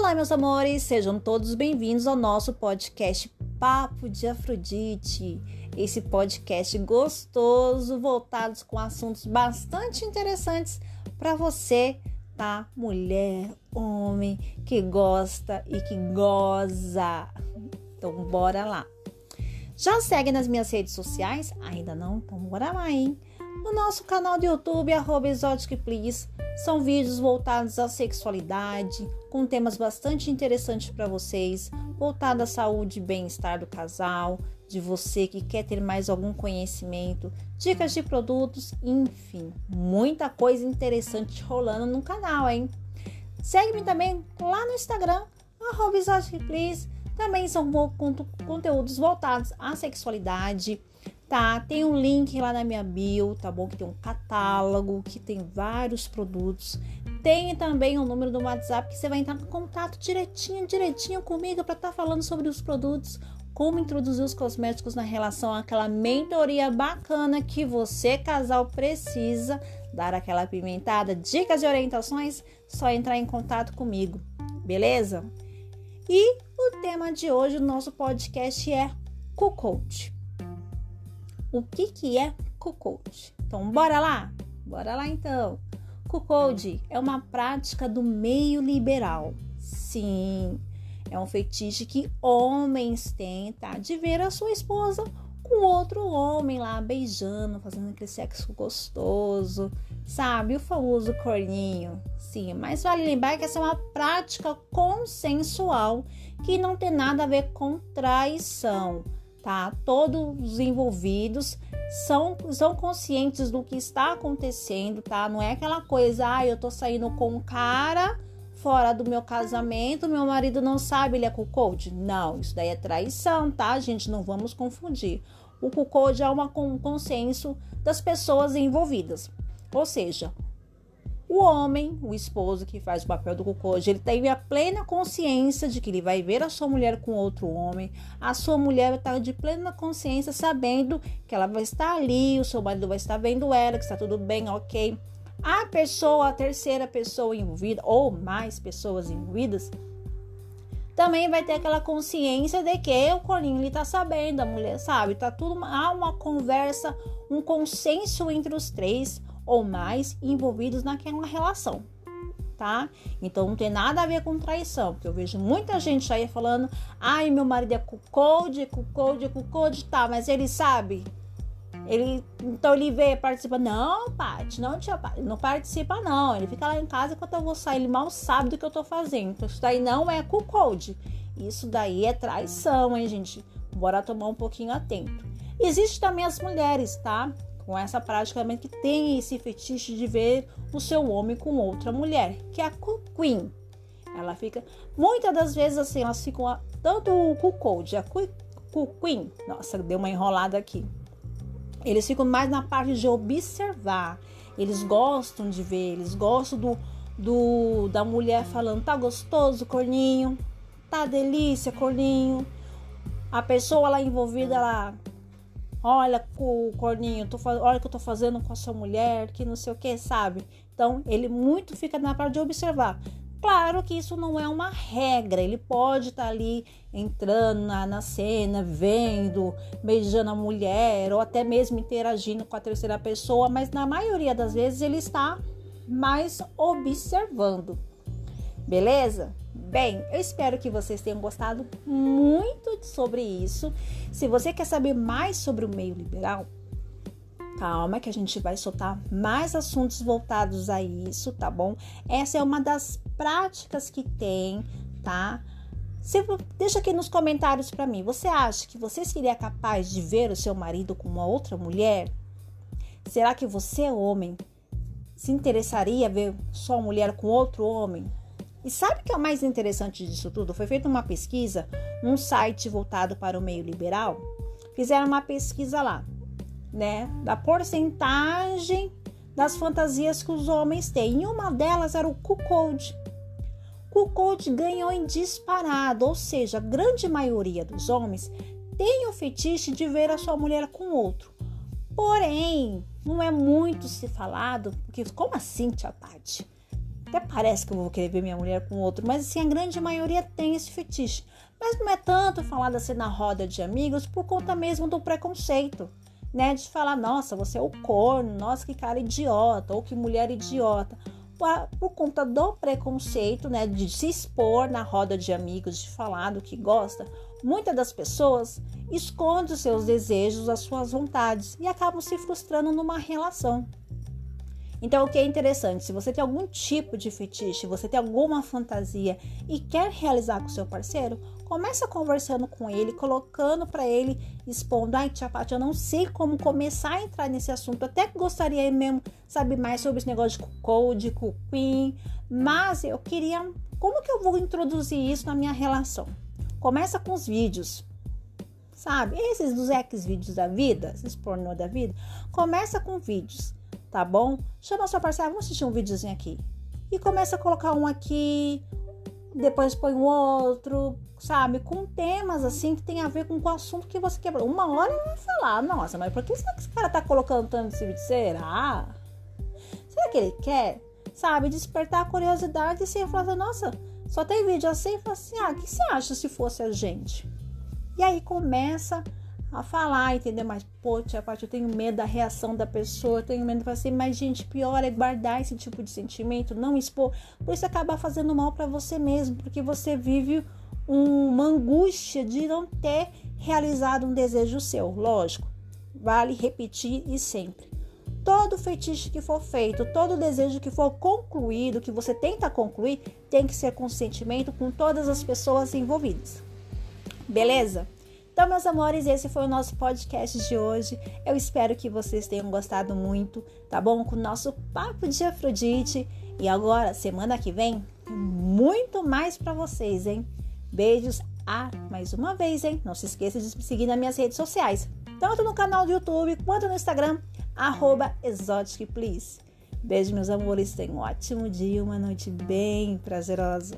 Olá, meus amores, sejam todos bem-vindos ao nosso podcast Papo de Afrodite. Esse podcast gostoso, voltados com assuntos bastante interessantes para você, tá? Mulher, homem que gosta e que goza. Então, bora lá. Já segue nas minhas redes sociais? Ainda não? Então, bora lá, hein? No nosso canal do YouTube, arroba Please, são vídeos voltados à sexualidade, com temas bastante interessantes para vocês, voltado à saúde e bem-estar do casal, de você que quer ter mais algum conhecimento, dicas de produtos, enfim, muita coisa interessante rolando no canal, hein? Segue-me também lá no Instagram, arroba Please, também são conteúdos voltados à sexualidade, tá? Tem um link lá na minha bio, tá bom? Que tem um catálogo, que tem vários produtos. Tem também o um número do WhatsApp que você vai entrar em contato direitinho, direitinho comigo para estar tá falando sobre os produtos, como introduzir os cosméticos na relação, aquela mentoria bacana que você, casal, precisa dar aquela pimentada, dicas e orientações, só entrar em contato comigo, beleza? E o tema de hoje do nosso podcast é Cocote o que, que é cuckold. Então, bora lá? Bora lá então. Cuckold é uma prática do meio liberal. Sim, é um fetiche que homens têm, tá? De ver a sua esposa com outro homem lá beijando, fazendo aquele sexo gostoso, sabe? O famoso corninho. Sim, mas vale lembrar que essa é uma prática consensual que não tem nada a ver com traição tá? Todos os envolvidos são, são conscientes do que está acontecendo, tá? Não é aquela coisa, ah, eu tô saindo com um cara fora do meu casamento, meu marido não sabe, ele é cuckold. Não, isso daí é traição, tá, gente? Não vamos confundir. O cuckold é uma, um consenso das pessoas envolvidas. Ou seja, o homem, o esposo que faz o papel do cuckold, ele tem a plena consciência de que ele vai ver a sua mulher com outro homem. A sua mulher está de plena consciência, sabendo que ela vai estar ali, o seu marido vai estar vendo ela, que está tudo bem, ok. A pessoa, a terceira pessoa envolvida, ou mais pessoas envolvidas, também vai ter aquela consciência de que o colinho ele tá sabendo, a mulher sabe, tá tudo há uma conversa, um consenso entre os três ou mais envolvidos naquela relação, tá? Então não tem nada a ver com traição, porque eu vejo muita gente aí falando: "Ai, meu marido é cuckold, cuckold, cuckold", tá, mas ele sabe ele, então ele vê, participa. Não, Paty, não tia não participa, não. Ele fica lá em casa enquanto eu vou sair, ele mal sabe do que eu tô fazendo. Então, isso daí não é cuckold. Isso daí é traição, hein, gente? Bora tomar um pouquinho atento. Existe também as mulheres, tá? Com essa prática que tem esse fetiche de ver o seu homem com outra mulher, que é a queen. Ela fica, muitas das vezes assim, elas ficam tanto o cuckold, a queen, nossa, deu uma enrolada aqui. Eles ficam mais na parte de observar. Eles gostam de ver, eles gostam do, do da mulher falando, tá gostoso, corninho, tá delícia, corninho. A pessoa lá envolvida, ela Olha, o corninho, tô, olha o que eu tô fazendo com a sua mulher, que não sei o que, sabe? Então, ele muito fica na parte de observar. Claro que isso não é uma regra, ele pode estar tá ali entrando na, na cena, vendo, beijando a mulher, ou até mesmo interagindo com a terceira pessoa, mas na maioria das vezes ele está mais observando. Beleza? Bem, eu espero que vocês tenham gostado muito sobre isso. Se você quer saber mais sobre o meio liberal, calma que a gente vai soltar mais assuntos voltados a isso, tá bom? Essa é uma das práticas que tem, tá? Deixa aqui nos comentários para mim. Você acha que você seria capaz de ver o seu marido com uma outra mulher? Será que você, homem, se interessaria ver sua mulher com outro homem? E sabe o que é o mais interessante disso tudo? Foi feita uma pesquisa num site voltado para o meio liberal. Fizeram uma pesquisa lá, né? Da porcentagem das fantasias que os homens têm. E uma delas era o cuckold. Cuckold ganhou em disparado, ou seja, a grande maioria dos homens tem o fetiche de ver a sua mulher com outro. Porém, não é muito se falado, porque como assim, tia Tati? Até parece que eu vou querer ver minha mulher com outro, mas assim, a grande maioria tem esse fetiche. Mas não é tanto falado assim na roda de amigos por conta mesmo do preconceito, né? De falar, nossa, você é o corno, nossa, que cara idiota, ou que mulher idiota. Por, conta do preconceito, né? De se expor na roda de amigos, de falar do que gosta, muitas das pessoas escondem os seus desejos, as suas vontades e acabam se frustrando numa relação. Então, o que é interessante, se você tem algum tipo de fetiche, você tem alguma fantasia e quer realizar com seu parceiro, começa conversando com ele, colocando para ele, expondo, ai, tia Paty, eu não sei como começar a entrar nesse assunto. até gostaria mesmo saber mais sobre esse negócio de code, cupim, mas eu queria, como que eu vou introduzir isso na minha relação? Começa com os vídeos. Sabe? Esses dos ex vídeos da vida, esses pornô da vida, começa com vídeos tá bom? Chama sua parceira, vamos assistir um videozinho aqui. E começa a colocar um aqui, depois põe um outro, sabe? Com temas assim que tem a ver com o assunto que você quebrou. Uma hora vai falar, nossa, mas por que será que esse cara tá colocando tanto esse vídeo? Será? Será que ele quer? Sabe? Despertar a curiosidade e você falar, nossa, só tem vídeo assim, e fala assim, ah, o que você acha se fosse a gente? E aí começa a falar, entendeu? Mas, pô, tia parte eu tenho medo da reação da pessoa, eu tenho medo de assim, mas, gente, pior é guardar esse tipo de sentimento, não expor, por isso acabar fazendo mal para você mesmo, porque você vive uma angústia de não ter realizado um desejo seu, lógico. Vale repetir e sempre. Todo feitiço que for feito, todo desejo que for concluído, que você tenta concluir, tem que ser consentimento com todas as pessoas envolvidas. Beleza? Então, meus amores, esse foi o nosso podcast de hoje. Eu espero que vocês tenham gostado muito, tá bom? Com o nosso papo de Afrodite. E agora, semana que vem, muito mais para vocês, hein? Beijos ah, mais uma vez, hein? Não se esqueça de me seguir nas minhas redes sociais, tanto no canal do YouTube quanto no Instagram, arroba Beijo, meus amores. Tenham um ótimo dia, uma noite bem prazerosa.